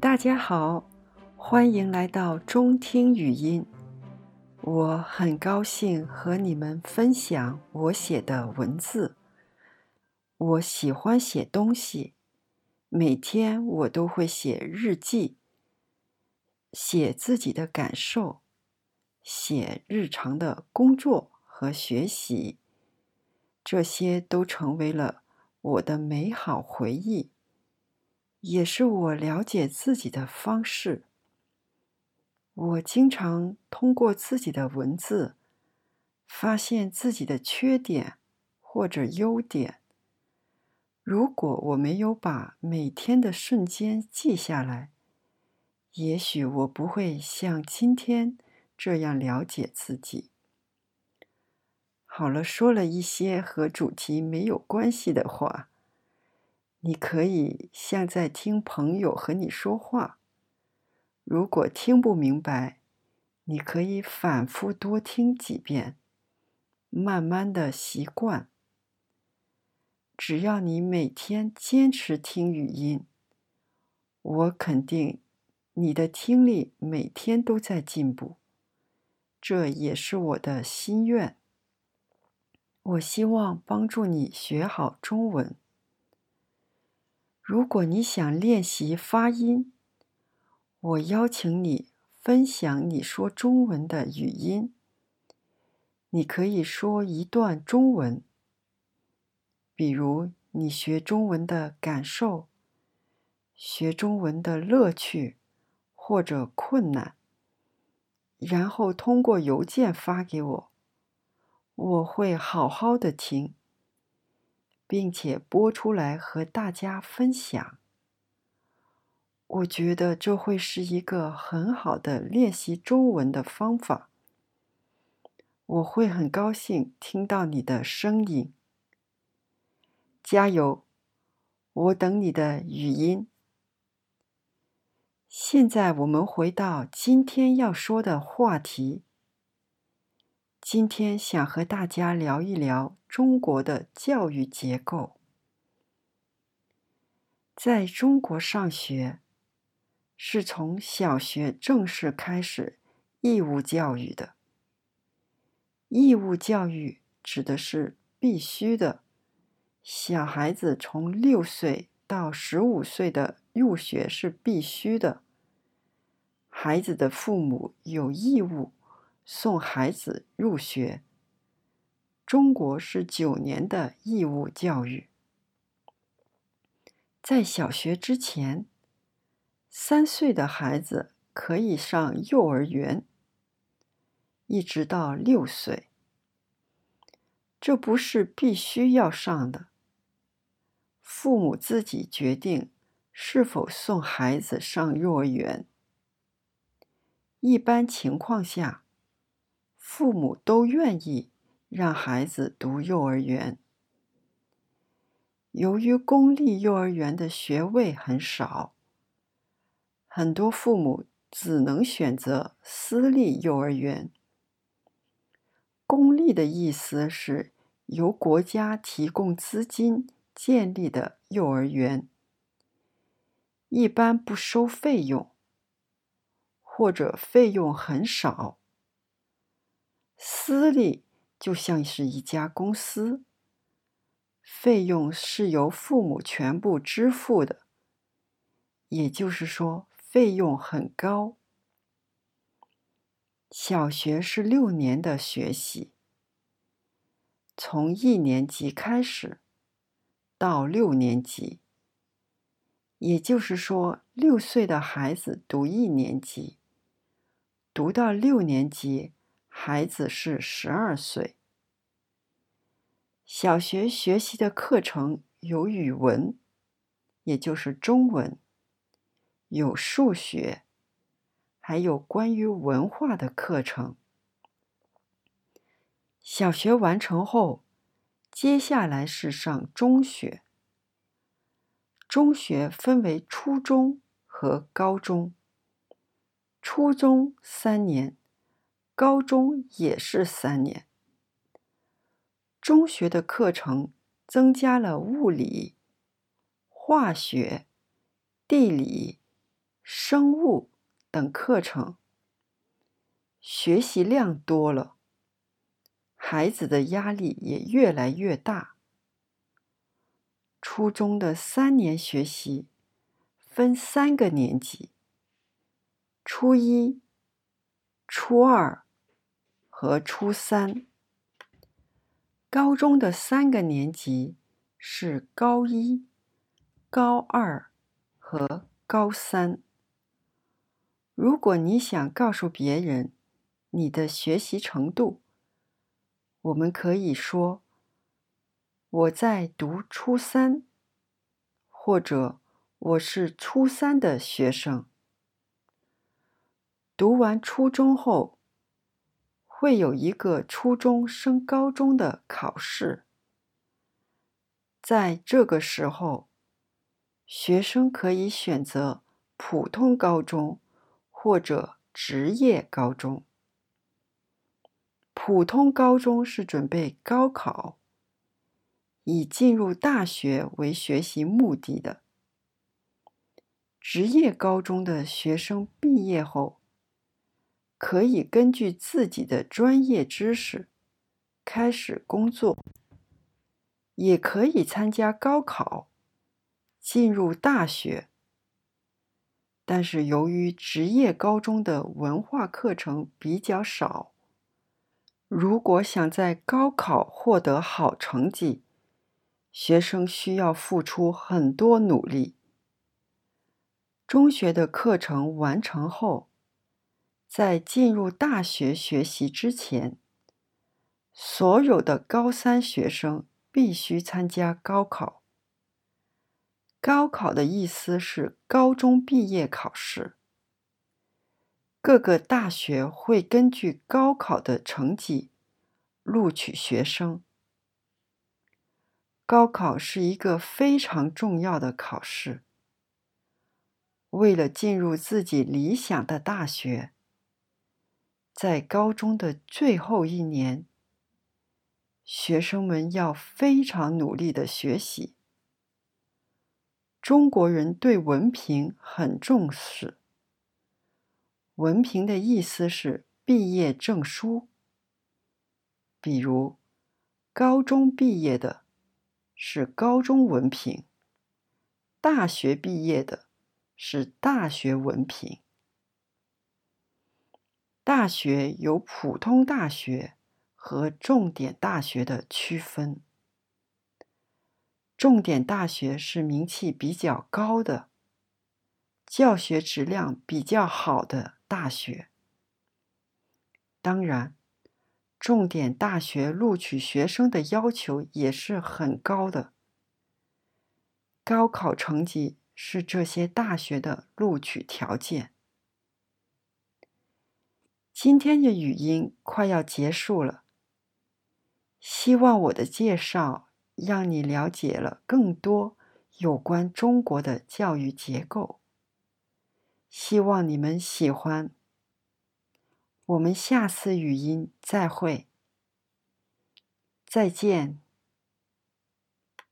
大家好，欢迎来到中听语音。我很高兴和你们分享我写的文字。我喜欢写东西，每天我都会写日记，写自己的感受，写日常的工作和学习，这些都成为了我的美好回忆。也是我了解自己的方式。我经常通过自己的文字，发现自己的缺点或者优点。如果我没有把每天的瞬间记下来，也许我不会像今天这样了解自己。好了，说了一些和主题没有关系的话。你可以像在听朋友和你说话。如果听不明白，你可以反复多听几遍，慢慢的习惯。只要你每天坚持听语音，我肯定你的听力每天都在进步。这也是我的心愿。我希望帮助你学好中文。如果你想练习发音，我邀请你分享你说中文的语音。你可以说一段中文，比如你学中文的感受、学中文的乐趣或者困难，然后通过邮件发给我，我会好好的听。并且播出来和大家分享。我觉得这会是一个很好的练习中文的方法。我会很高兴听到你的声音。加油！我等你的语音。现在我们回到今天要说的话题。今天想和大家聊一聊中国的教育结构。在中国上学是从小学正式开始义务教育的。义务教育指的是必须的，小孩子从六岁到十五岁的入学是必须的，孩子的父母有义务。送孩子入学。中国是九年的义务教育，在小学之前，三岁的孩子可以上幼儿园，一直到六岁。这不是必须要上的，父母自己决定是否送孩子上幼儿园。一般情况下。父母都愿意让孩子读幼儿园。由于公立幼儿园的学位很少，很多父母只能选择私立幼儿园。公立的意思是由国家提供资金建立的幼儿园，一般不收费用，或者费用很少。私立就像是一家公司，费用是由父母全部支付的，也就是说，费用很高。小学是六年的学习，从一年级开始到六年级，也就是说，六岁的孩子读一年级，读到六年级。孩子是十二岁。小学学习的课程有语文，也就是中文，有数学，还有关于文化的课程。小学完成后，接下来是上中学。中学分为初中和高中，初中三年。高中也是三年。中学的课程增加了物理、化学、地理、生物等课程，学习量多了，孩子的压力也越来越大。初中的三年学习分三个年级：初一、初二和初三。高中的三个年级是高一、高二和高三。如果你想告诉别人你的学习程度，我们可以说：“我在读初三，或者我是初三的学生。”读完初中后，会有一个初中升高中的考试，在这个时候，学生可以选择普通高中。或者职业高中，普通高中是准备高考，以进入大学为学习目的的。职业高中的学生毕业后，可以根据自己的专业知识开始工作，也可以参加高考，进入大学。但是，由于职业高中的文化课程比较少，如果想在高考获得好成绩，学生需要付出很多努力。中学的课程完成后，在进入大学学习之前，所有的高三学生必须参加高考。高考的意思是高中毕业考试。各个大学会根据高考的成绩录取学生。高考是一个非常重要的考试。为了进入自己理想的大学，在高中的最后一年，学生们要非常努力的学习。中国人对文凭很重视。文凭的意思是毕业证书，比如高中毕业的是高中文凭，大学毕业的是大学文凭。大学有普通大学和重点大学的区分。重点大学是名气比较高的、教学质量比较好的大学。当然，重点大学录取学生的要求也是很高的。高考成绩是这些大学的录取条件。今天的语音快要结束了，希望我的介绍。让你了解了更多有关中国的教育结构，希望你们喜欢。我们下次语音再会，再见。